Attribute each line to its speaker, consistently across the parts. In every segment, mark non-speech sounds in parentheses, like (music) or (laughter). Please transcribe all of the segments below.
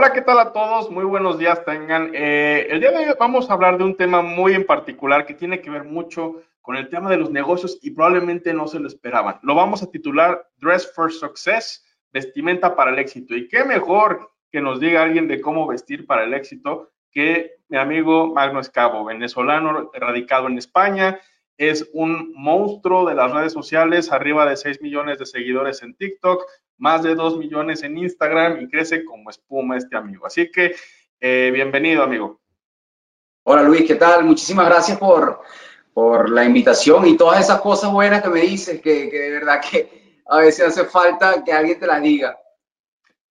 Speaker 1: Hola, ¿qué tal a todos? Muy buenos días tengan. Eh, el día de hoy vamos a hablar de un tema muy en particular que tiene que ver mucho con el tema de los negocios y probablemente no se lo esperaban. Lo vamos a titular Dress for Success, vestimenta para el éxito. Y qué mejor que nos diga alguien de cómo vestir para el éxito que mi amigo Magno Escabo, venezolano, radicado en España. Es un monstruo de las redes sociales, arriba de 6 millones de seguidores en TikTok, más de 2 millones en Instagram y crece como espuma este amigo. Así que eh, bienvenido, amigo.
Speaker 2: Hola Luis, ¿qué tal? Muchísimas gracias por, por la invitación y todas esas cosas buenas que me dices, que, que de verdad que a veces hace falta que alguien te las diga.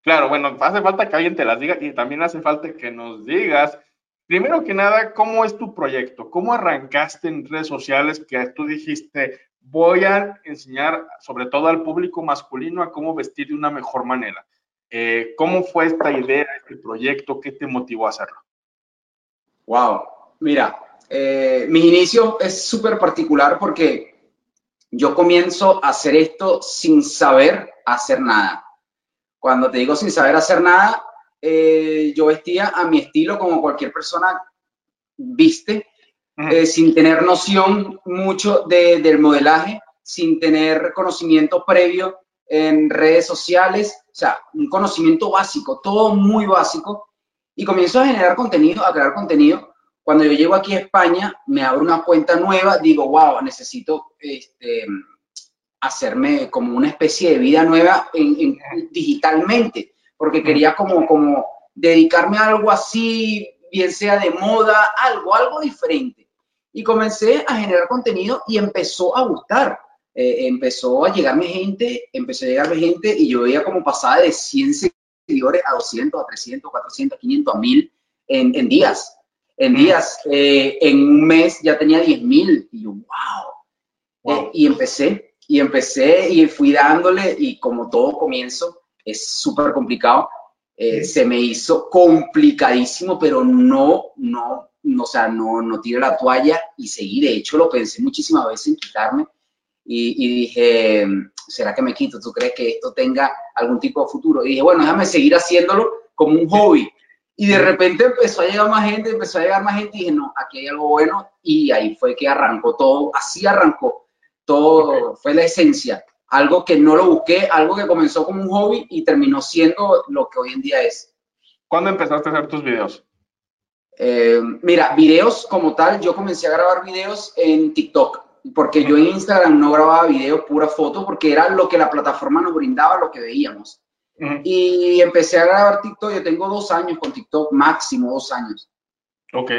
Speaker 1: Claro, bueno, hace falta que alguien te las diga y también hace falta que nos digas, primero que nada, ¿cómo es tu proyecto? ¿Cómo arrancaste en redes sociales que tú dijiste, voy a enseñar sobre todo al público masculino a cómo vestir de una mejor manera. Eh, ¿Cómo fue esta idea, este proyecto? ¿Qué te motivó a hacerlo?
Speaker 2: Wow, mira, eh, mi inicio es súper particular porque yo comienzo a hacer esto sin saber hacer nada. Cuando te digo sin saber hacer nada, eh, yo vestía a mi estilo como cualquier persona viste, eh, sin tener noción mucho del modelaje, sin tener conocimiento previo en redes sociales, o sea, un conocimiento básico, todo muy básico, y comienzo a generar contenido, a crear contenido. Cuando yo llego aquí a España, me abro una cuenta nueva, digo, wow, necesito este, hacerme como una especie de vida nueva en, digitalmente, porque quería como, como dedicarme a algo así, bien sea de moda, algo, algo diferente. Y comencé a generar contenido y empezó a gustar. Eh, empezó a llegarme gente, empezó a llegarme gente y yo veía como pasaba de 100 seguidores a 200, a 300, 400, 500, a 1000 en, en días. En días, eh, en un mes ya tenía 10 mil y yo, wow. Eh, y empecé, y empecé y fui dándole y como todo comienzo es súper complicado, se me hizo complicadísimo, pero no, no, no, o sea, no, no tiré la toalla y seguí. De hecho, lo pensé muchísimas veces en quitarme y, dije, ¿será que me quito? ¿Tú crees que esto tenga algún tipo de futuro? Y dije, bueno, déjame seguir haciéndolo como un hobby. Y de repente empezó a llegar más gente, empezó a llegar más gente y dije, no, aquí hay algo bueno. Y ahí fue que arrancó todo, así arrancó todo, fue la esencia. Algo que no lo busqué, algo que comenzó como un hobby y terminó siendo lo que hoy en día es.
Speaker 1: ¿Cuándo empezaste a hacer tus videos?
Speaker 2: Eh, mira, videos como tal, yo comencé a grabar videos en TikTok, porque yo en Instagram no grababa videos, pura foto, porque era lo que la plataforma nos brindaba, lo que veíamos. Y empecé a grabar TikTok, yo tengo dos años con TikTok, máximo dos años.
Speaker 1: Ok,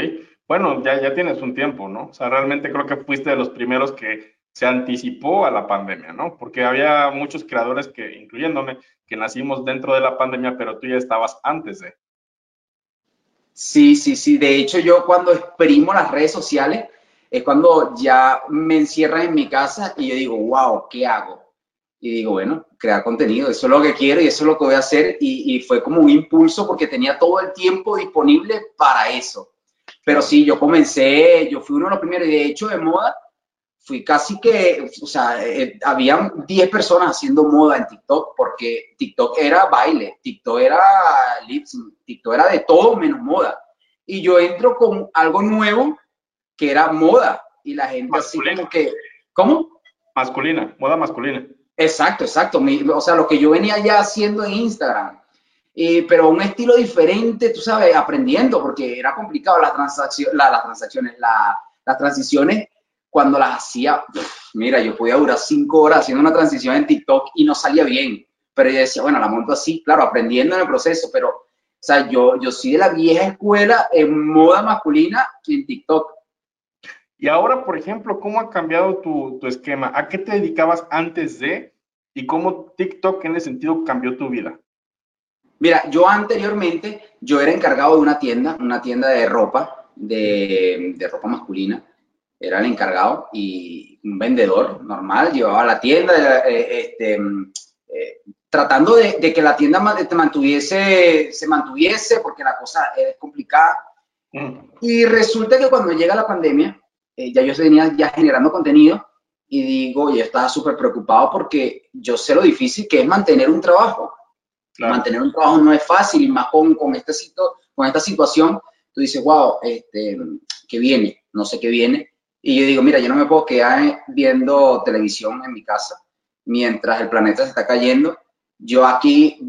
Speaker 1: bueno, ya, ya tienes un tiempo, ¿no? O sea, realmente creo que fuiste de los primeros que se anticipó a la pandemia, ¿no? Porque había muchos creadores que, incluyéndome, que nacimos dentro de la pandemia, pero tú ya estabas antes de.
Speaker 2: Sí, sí, sí. De hecho, yo cuando exprimo las redes sociales es cuando ya me encierran en mi casa y yo digo, wow, ¿qué hago? Y digo, bueno, crear contenido, eso es lo que quiero y eso es lo que voy a hacer. Y, fue como un impulso porque tenía todo el tiempo disponible para eso. Pero sí, yo comencé, yo fui uno de los primeros, y de hecho de moda, fui casi que, o sea, eh, habían 10 personas haciendo moda en TikTok, porque TikTok era baile, TikTok era lips, TikTok era de todo menos moda. Y yo entro con algo nuevo que era moda, y la gente masculina. así como que, ¿cómo?
Speaker 1: Masculina, moda masculina.
Speaker 2: Exacto, exacto. o sea, lo que yo venía ya haciendo en Instagram. pero un estilo diferente, tú sabes, aprendiendo, porque era complicado la transacción, las transacciones, las transiciones cuando las hacía, mira, yo podía durar cinco horas haciendo una transición en TikTok y no salía bien. Pero yo decía, bueno, la monto así, claro, aprendiendo en el proceso, pero, o sea, yo, yo soy de la vieja escuela en moda masculina en TikTok.
Speaker 1: Y ahora, por ejemplo, ¿cómo ha cambiado tu, tu esquema? ¿A qué te dedicabas antes de y cómo TikTok en ese sentido cambió tu vida?
Speaker 2: Mira, yo anteriormente, yo era encargado de una tienda, una tienda de ropa, de, de ropa masculina era el encargado y un vendedor normal, llevaba la tienda, eh, este, eh, tratando de, que la tienda mantuviese, se mantuviese, porque la cosa es complicada. Mm. Y resulta que cuando llega la pandemia, eh, ya yo venía ya generando contenido y digo, yo estaba súper preocupado porque yo sé lo difícil que es mantener un trabajo. Mantener un trabajo no es fácil, y más con, con, este, con esta situación, tú dices, wow, este, ¿qué viene? No sé qué viene. Y yo digo, mira, yo no me puedo quedar viendo televisión en mi casa mientras el planeta se está cayendo. Yo aquí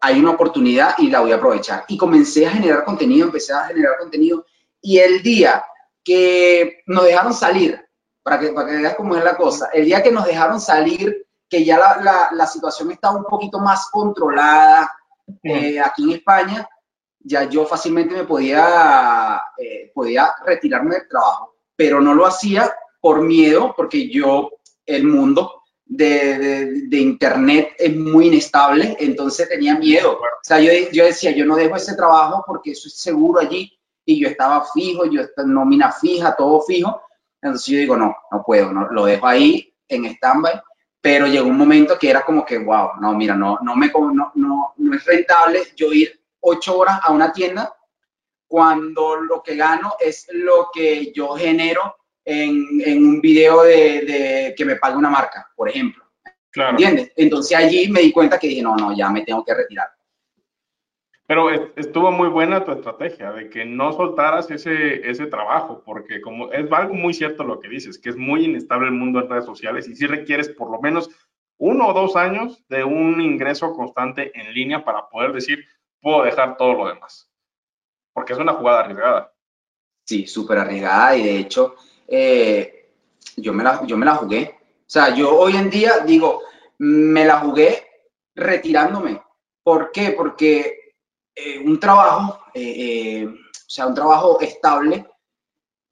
Speaker 2: hay una oportunidad y la voy a aprovechar. Y comencé a generar contenido, empecé a generar contenido. Y el día que nos dejaron salir, para que, para que veas cómo es la cosa, el día que nos dejaron salir, que ya la, la, la situación estaba un poquito más controlada eh, aquí en España, ya yo fácilmente me podía, eh, podía retirarme del trabajo, pero no lo hacía por miedo, porque yo, el mundo de, de, de Internet es muy inestable, entonces tenía miedo. O sea, yo, yo decía, yo no dejo ese trabajo porque eso es seguro allí, y yo estaba fijo, yo nómina fija, todo fijo. Entonces yo digo, no, no puedo, no, lo dejo ahí en stand-by, pero llegó un momento que era como que, wow, no, mira, no, no, me, no, no, no es rentable yo ir ocho horas a una tienda cuando lo que gano es lo que yo genero en, en un video de, de, que me pague una marca, por ejemplo. Claro. ¿Entiendes? Entonces allí me di cuenta que dije, no, no, ya me tengo que retirar.
Speaker 1: Pero estuvo muy buena tu estrategia de que no soltaras ese, ese trabajo, porque como es algo muy cierto lo que dices, que es muy inestable el mundo en redes sociales y si requieres por lo menos uno o dos años de un ingreso constante en línea para poder decir, puedo dejar todo lo demás. Porque es una jugada arriesgada.
Speaker 2: Sí, súper arriesgada y de hecho eh, yo, me la, yo me la jugué. O sea, yo hoy en día digo, me la jugué retirándome. ¿Por qué? Porque eh, un trabajo, eh, o sea, un trabajo estable,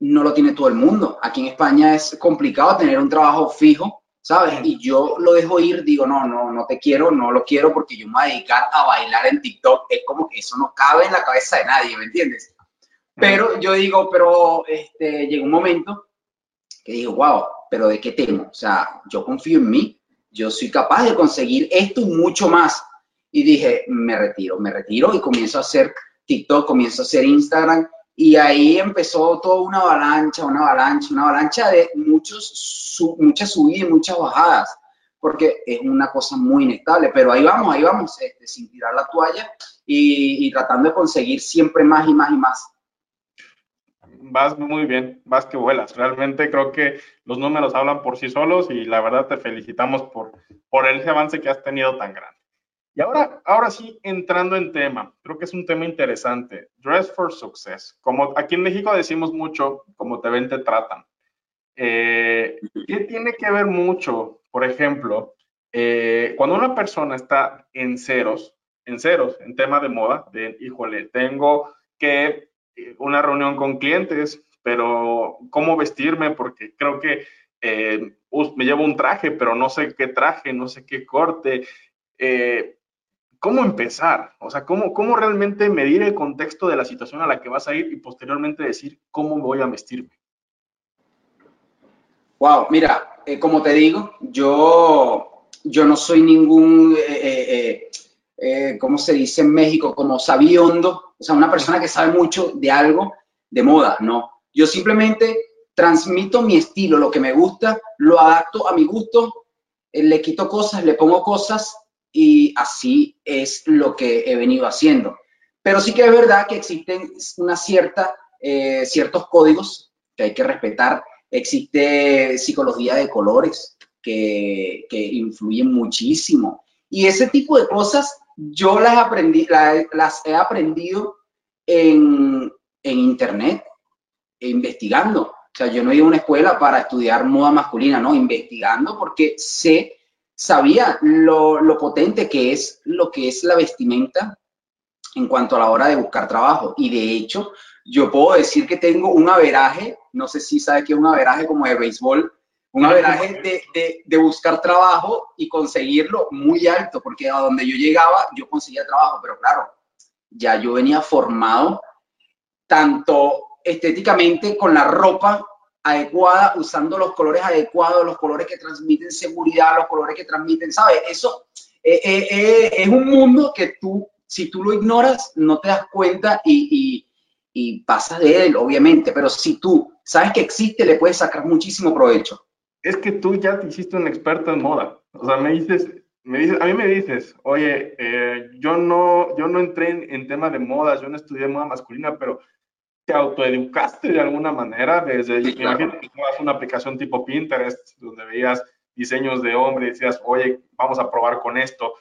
Speaker 2: no lo tiene todo el mundo. Aquí en España es complicado tener un trabajo fijo, ¿sabes? Y yo lo dejo ir, digo, no, no, no te quiero, no lo quiero porque yo me voy a dedicar a bailar en TikTok. Es como que eso no cabe en la cabeza de nadie, ¿me entiendes? Pero yo digo, pero este, llegó un momento que digo, wow, pero ¿de qué temo? O sea, yo confío en mí, yo soy capaz de conseguir esto y mucho más y dije, me retiro, me retiro y comienzo a hacer TikTok, comienzo a hacer Instagram y ahí empezó toda una avalancha, una avalancha, una avalancha de muchos, muchas subidas y muchas bajadas, porque es una cosa muy inestable, pero ahí vamos, ahí vamos, este, sin tirar la toalla y, y tratando de conseguir siempre más y más y más
Speaker 1: vas muy bien, vas que vuelas. Realmente creo que los números hablan por sí solos y la verdad te felicitamos por, por ese avance que has tenido tan grande. Y ahora, ahora sí, entrando en tema, creo que es un tema interesante. Dress for Success. Como aquí en México decimos mucho, como te ven, te tratan. Eh, ¿Qué tiene que ver mucho? Por ejemplo, eh, cuando una persona está en ceros, en ceros, en tema de moda, de, híjole, tengo que eh, una reunión con clientes, pero ¿cómo vestirme? Porque creo que me llevo un traje, pero no sé qué traje, no sé qué corte. Eh, ¿cómo empezar? O sea, ¿cómo, ¿cómo realmente medir el contexto de la situación a la que vas a ir y posteriormente decir cómo voy a vestirme?
Speaker 2: Wow, mira, eh, como te digo, yo, yo no soy ningún, eh, eh, ¿cómo se dice en México? Como sabiondo, o sea, una persona que sabe mucho de algo de moda, no. Yo simplemente transmito mi estilo, lo que me gusta, lo adapto a mi gusto, le quito cosas, le pongo cosas y así es lo que he venido haciendo. Pero sí que es verdad que existen una cierta, eh, ciertos códigos que hay que respetar. Existe psicología de colores que, que influyen muchísimo. Y ese tipo de cosas yo las, aprendí, las, he aprendido en, en internet, investigando. O sea, yo no he ido a una escuela para estudiar moda masculina, no, investigando porque sé sabía lo, potente que es lo que es la vestimenta en cuanto a la hora de buscar trabajo. Y de hecho, yo puedo decir que tengo un averaje, no sé si sabe que es un averaje como de béisbol, un averaje de, de, buscar trabajo y conseguirlo muy alto, porque a donde yo llegaba, yo conseguía trabajo, pero claro, ya yo venía formado tanto estéticamente con la ropa adecuada, usando los colores adecuados, los colores que transmiten seguridad, los colores que transmiten, ¿sabes? Eso eh, eh, eh, es un mundo que tú, si tú lo ignoras, no te das cuenta y, y pasas de él, obviamente, pero si tú sabes que existe, le puedes sacar muchísimo provecho.
Speaker 1: Es que tú ya te hiciste un experto en moda. O sea, me dices, me dices, a mí me dices, oye, yo no, yo no entré en, en tema de modas, yo no estudié moda masculina, pero te autoeducaste de alguna manera desde, sí, imagínate que una aplicación tipo Pinterest, donde veías diseños de hombre y decías, oye, vamos a probar con esto.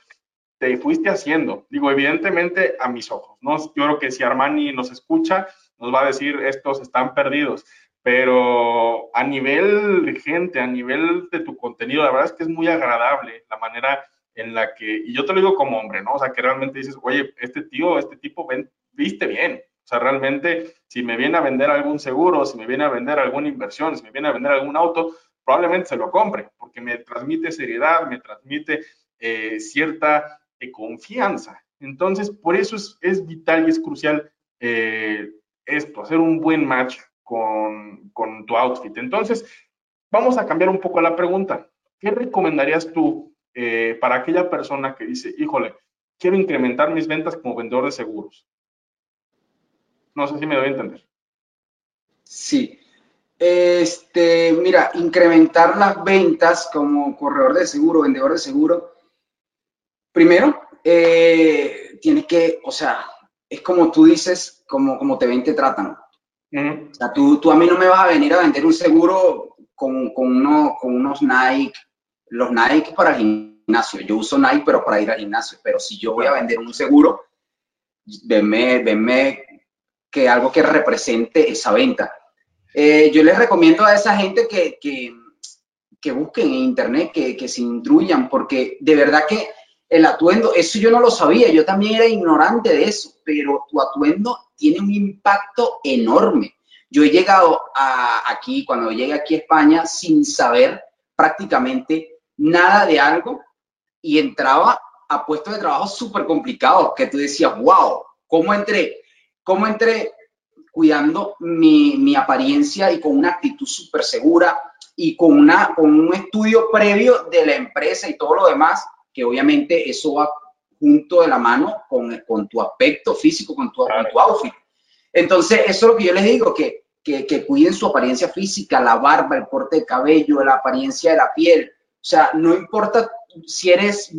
Speaker 1: Te fuiste haciendo. Digo, evidentemente a mis ojos, ¿no? Yo creo que si Armani nos escucha, nos va a decir, estos están perdidos. Pero a nivel de gente, a nivel de tu contenido, la verdad es que es muy agradable la manera en la que, y yo te lo digo como hombre, ¿no? O sea, que realmente dices, oye, este tío, este tipo, ven, viste bien, o sea, realmente, si me viene a vender algún seguro, si me viene a vender alguna inversión, si me viene a vender algún auto, probablemente se lo compre, porque me transmite seriedad, me transmite eh, cierta eh, confianza. Entonces, por eso es, vital y es crucial eh, esto, hacer un buen match con, con tu outfit. Entonces, vamos a cambiar un poco la pregunta. ¿Qué recomendarías tú para aquella persona que dice, híjole, quiero incrementar mis ventas como vendedor de seguros? No sé si me doy a entender.
Speaker 2: Sí. Este, mira, incrementar las ventas como corredor de seguro, vendedor de seguro. Primero, eh, tienes que, o sea, es como tú dices, como, como te ven, te tratan. O sea, tú, tú, a mí no me vas a venir a vender un seguro con, con, uno, con unos Nike, los Nike para el gimnasio. Yo uso Nike, pero para ir al gimnasio. Pero si yo voy a vender un seguro, venme, venme que algo que represente esa venta. Eh, yo les recomiendo a esa gente que, que, que busquen en internet, que, que, se instruyan, porque de verdad que el atuendo, eso yo no lo sabía, yo también era ignorante de eso, pero tu atuendo tiene un impacto enorme. Yo he llegado aquí, cuando llegué aquí a España, sin saber prácticamente nada de algo y entraba a puestos de trabajo súper complicados, que tú decías, wow, ¿cómo entré? Cómo entré cuidando mi, apariencia y con una actitud súper segura y con, una, con un estudio previo de la empresa y todo lo demás, que obviamente eso va junto de la mano con, con tu aspecto físico, con tu, outfit. Entonces, eso es lo que yo les digo, que, que, que, cuiden su apariencia física, la barba, el corte de cabello, la apariencia de la piel. O sea, no importa si eres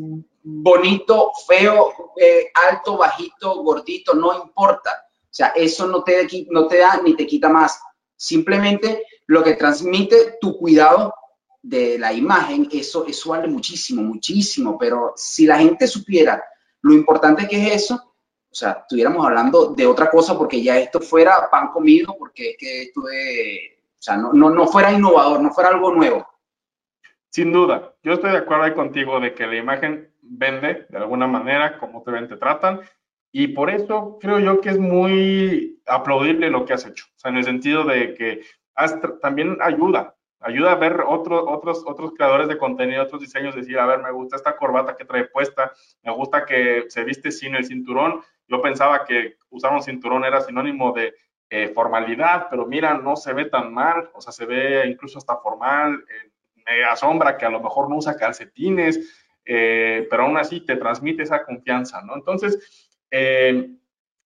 Speaker 2: bonito, feo, eh, alto, bajito, gordito, no importa. Sea, eso no te, da ni te quita más. Simplemente lo que transmite tu cuidado de la imagen, eso, eso vale muchísimo, muchísimo. Pero si la gente supiera lo importante que es eso, o sea, estuviéramos hablando de otra cosa porque ya esto fuera pan comido, porque es que esto es, o sea, no, fuera innovador, no fuera algo nuevo.
Speaker 1: Sin duda, yo estoy de acuerdo contigo de que la imagen vende de alguna manera, como te ven, te tratan, y por eso creo yo que es muy aplaudible lo que has hecho, o sea, en el sentido de que también ayuda, ayuda a ver otros otros, otros creadores de contenido, otros diseños, decir, a ver, me gusta esta corbata que trae puesta, me gusta que se viste sin el cinturón. Yo pensaba que usar un cinturón era sinónimo de eh, formalidad, pero mira, no se ve tan mal, o sea, se ve incluso hasta formal, eh, me asombra que a lo mejor no usa calcetines, eh, pero aún así te transmite esa confianza, ¿no? Entonces, eh,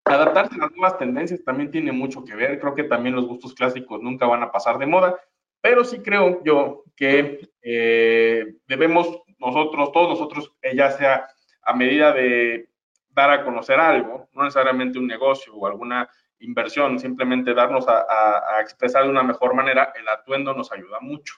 Speaker 1: adaptarse a las nuevas tendencias también tiene mucho que ver. Creo que también los gustos clásicos nunca van a pasar de moda, pero sí creo yo que eh, debemos nosotros, todos nosotros, eh, ya sea a medida de dar a conocer algo, no necesariamente un negocio o alguna inversión, simplemente darnos a, expresar de una mejor manera, el atuendo nos ayuda mucho.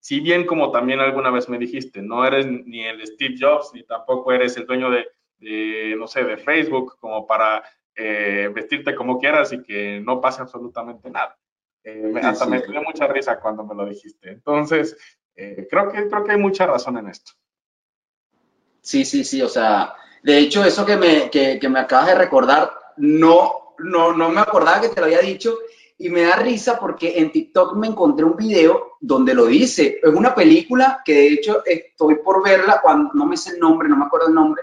Speaker 1: Si bien, como también alguna vez me dijiste, no eres ni el Steve Jobs, ni tampoco eres el dueño de no sé, de Facebook, como para eh, vestirte como quieras y que no pase absolutamente nada. Eh, hasta me dio mucha risa cuando me lo dijiste. Entonces, eh, creo, que, creo que hay mucha razón en esto.
Speaker 2: Sí, sí, sí, o sea, de hecho, eso que me, que, que me acabas de recordar, no, no, no me acordaba que te lo había dicho y me da risa porque en TikTok me encontré un video donde lo dice. Es una película que de hecho estoy por verla cuando no me sé el nombre, no me acuerdo el nombre,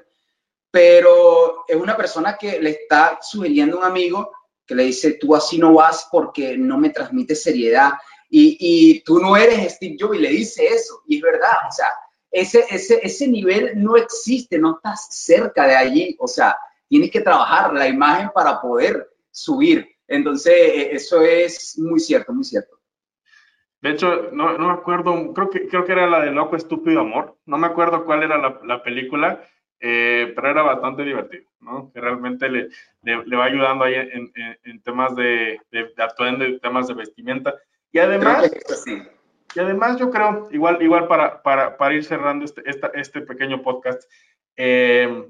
Speaker 2: pero es una persona que le está sugiriendo a un amigo que le dice, tú así no vas porque no me transmite seriedad. Y, y tú no eres Steve Jobs y le dice eso. Y es verdad, o sea, ese, ese, ese nivel no existe, no estás cerca de allí. O sea, tienes que trabajar la imagen para poder subir. Entonces, e, eso es muy cierto, muy cierto.
Speaker 1: De hecho, no, no, me acuerdo, creo que, creo que era la de Loco Estúpido Amor, no me acuerdo cuál era la, la película, eh, pero era bastante divertido, ¿no? Que realmente le, le, va ayudando ahí en, en, temas de, de, de atuendo y temas de vestimenta. Y además, y además yo creo, igual, igual para, para, para ir cerrando este, esta, este pequeño podcast, eh,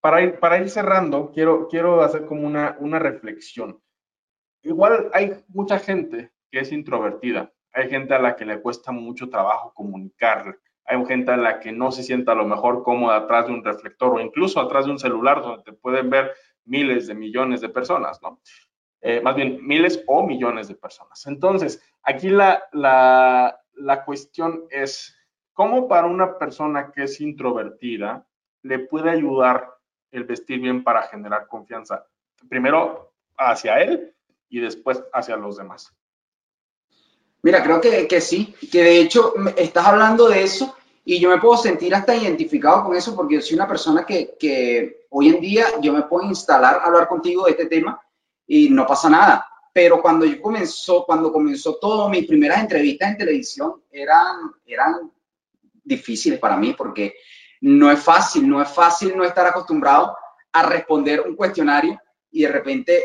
Speaker 1: para, ir, para ir cerrando, quiero, quiero hacer como una, una reflexión. Igual hay mucha gente que es introvertida, hay gente a la que le cuesta mucho trabajo comunicar, hay gente a la que no se sienta a lo mejor cómoda atrás de un reflector o incluso atrás de un celular donde te pueden ver miles de millones de personas, ¿no? Eh, más bien miles o millones de personas. Entonces, aquí la, la, la cuestión es, ¿cómo para una persona que es introvertida le puede ayudar el vestir bien para generar confianza? Primero hacia él y después hacia los demás.
Speaker 2: Mira, creo que, que, sí, que de hecho estás hablando de eso y yo me puedo sentir hasta identificado con eso porque yo soy una persona que, que hoy en día yo me puedo instalar a hablar contigo de este tema y no pasa nada. Pero cuando yo comenzó, cuando comenzó todo, mis primeras entrevistas en televisión eran, eran difíciles para mí porque no es fácil, no es fácil no estar acostumbrado a responder un cuestionario y de repente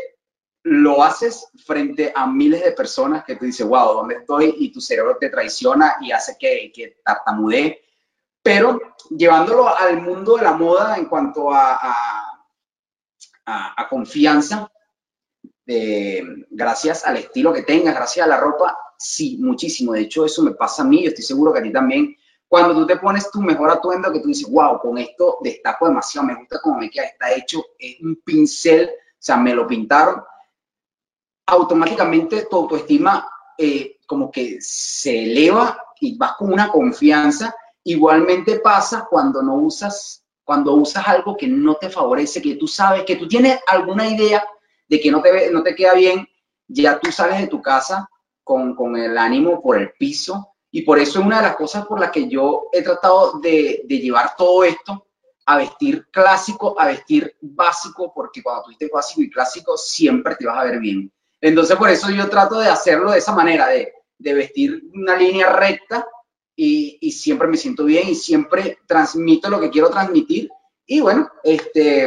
Speaker 2: lo haces frente a miles de personas que tú dices, wow, ¿dónde estoy? Y tu cerebro te traiciona y hace que, que tartamudee. Pero llevándolo al mundo de la moda en cuanto a, a, a, confianza, eh, gracias al estilo que tengas, gracias a la ropa, sí, muchísimo. De hecho, eso me pasa a mí, yo estoy seguro que a ti también. Cuando tú te pones tu mejor atuendo, que tú dices, wow, con esto destaco demasiado, me gusta cómo me queda, está hecho, es un pincel, o sea, me lo pintaron automáticamente tu autoestima eh, como que se eleva y vas con una confianza. Igualmente pasa cuando no usas, cuando usas algo que no te favorece, que tú sabes, que tú tienes alguna idea de que no te, no te queda bien, ya tú sales de tu casa con, con el ánimo por el piso. Y por eso es una de las cosas por las que yo he tratado de, de llevar todo esto a vestir clásico, a vestir básico, porque cuando tú vistes básico y clásico siempre te vas a ver bien. Entonces, por eso yo trato de hacerlo de esa manera, de, vestir una línea recta y, siempre me siento bien y siempre transmito lo que quiero transmitir. Y bueno, este,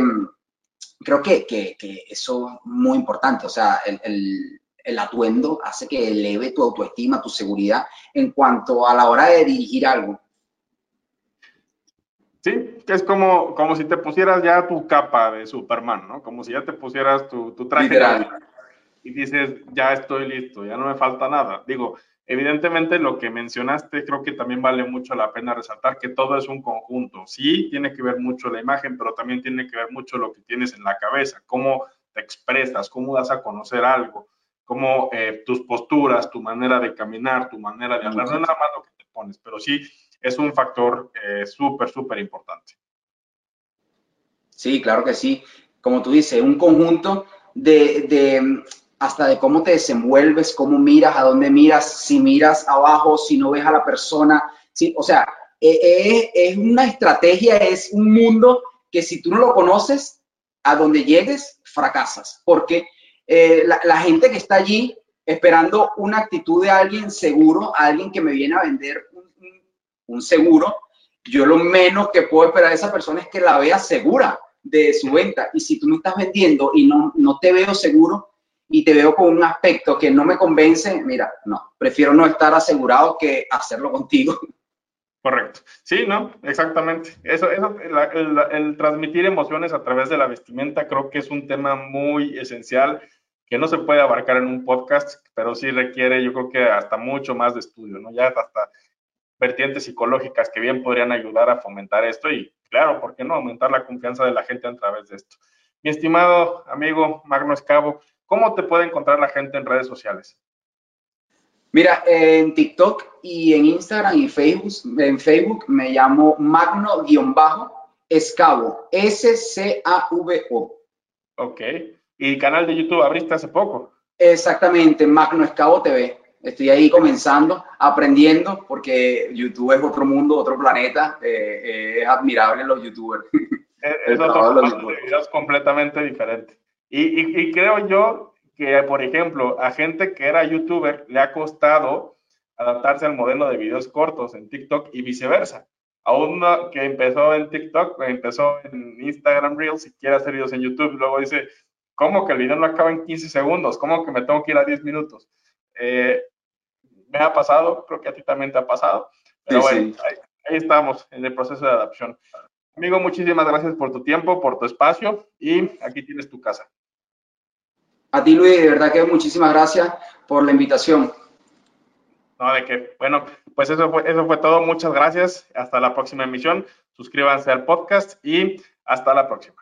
Speaker 2: creo que, eso es muy importante. O sea, el, el, atuendo hace que eleve tu autoestima, tu seguridad en cuanto a la hora de dirigir algo.
Speaker 1: Sí, que es como, como si te pusieras ya tu capa de Superman, ¿no? Como si ya te pusieras tu, tu traje y dices, ya estoy listo, ya no me falta nada. Digo, evidentemente lo que mencionaste creo que también vale mucho la pena resaltar que todo es un conjunto. Sí, tiene que ver mucho la imagen, pero también tiene que ver mucho lo que tienes en la cabeza, cómo te expresas, cómo das a conocer algo, cómo eh, tus posturas, tu manera de caminar, tu manera de hablar, no nada más lo que te pones, pero sí es un factor eh, súper, súper importante.
Speaker 2: Sí, claro que sí. Como tú dices, un conjunto de, de hasta de cómo te desenvuelves, cómo miras, a dónde miras, si miras abajo, si no ves a la persona. Sí, o sea, eh, eh, es una estrategia, es un mundo que si tú no lo conoces, a donde llegues, fracasas. Porque eh, la, gente que está allí esperando una actitud de alguien seguro, alguien que me viene a vender un, seguro, yo lo menos que puedo esperar de esa persona es que la vea segura de su venta. Y si tú me estás vendiendo y no, no te veo seguro, y te veo con un aspecto que no me convence, mira, no, prefiero no estar asegurado que hacerlo contigo. (laughs)
Speaker 1: Correcto. Sí, ¿no? Exactamente. Eso, eso el, transmitir emociones a través de la vestimenta creo que es un tema muy esencial que no se puede abarcar en un podcast, pero sí requiere, yo creo que hasta mucho más de estudio, ¿no? Ya hasta vertientes psicológicas que bien podrían ayudar a fomentar esto y, claro, ¿por qué no aumentar la confianza de la gente a través de esto? Mi estimado amigo Magno Escabo, ¿Cómo te puede encontrar la gente en redes sociales?
Speaker 2: Mira, en TikTok y en Instagram y Facebook, en Facebook me llamo Magno-Escavo, S-C-A-V-O.
Speaker 1: Ok. ¿Y canal de YouTube abriste hace poco?
Speaker 2: Exactamente, Magno Escavo TV. Estoy ahí comenzando, aprendiendo, porque YouTube es otro mundo, otro planeta. Eh, eh, es admirable los youtubers.
Speaker 1: Es, (laughs) otro es completamente diferente. Y, y, creo yo que, por ejemplo, a gente que era youtuber le ha costado adaptarse al modelo de videos cortos en TikTok y viceversa. A uno que empezó en TikTok, empezó en Instagram Reels y quiere hacer videos en YouTube, y luego dice, ¿cómo que el video no acaba en 15 segundos? ¿Cómo que me tengo que ir a 10 minutos? Eh, me ha pasado, creo que a ti también te ha pasado. Pero bueno, Ahí, estamos en el proceso de adaptación. Amigo, muchísimas gracias por tu tiempo, por tu espacio y aquí tienes tu casa.
Speaker 2: A ti, Luis, de verdad que muchísimas gracias por la invitación.
Speaker 1: No, de que, bueno, pues eso fue, eso fue todo. Muchas gracias. Hasta la próxima emisión. Suscríbanse al podcast y hasta la próxima.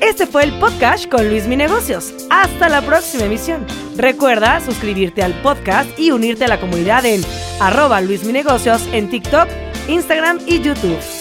Speaker 3: Este fue el podcast con Luis Mi Negocios. Hasta la próxima emisión. Recuerda suscribirte al podcast y unirte a la comunidad en arroba Luis Mi Negocios en TikTok, Instagram y YouTube.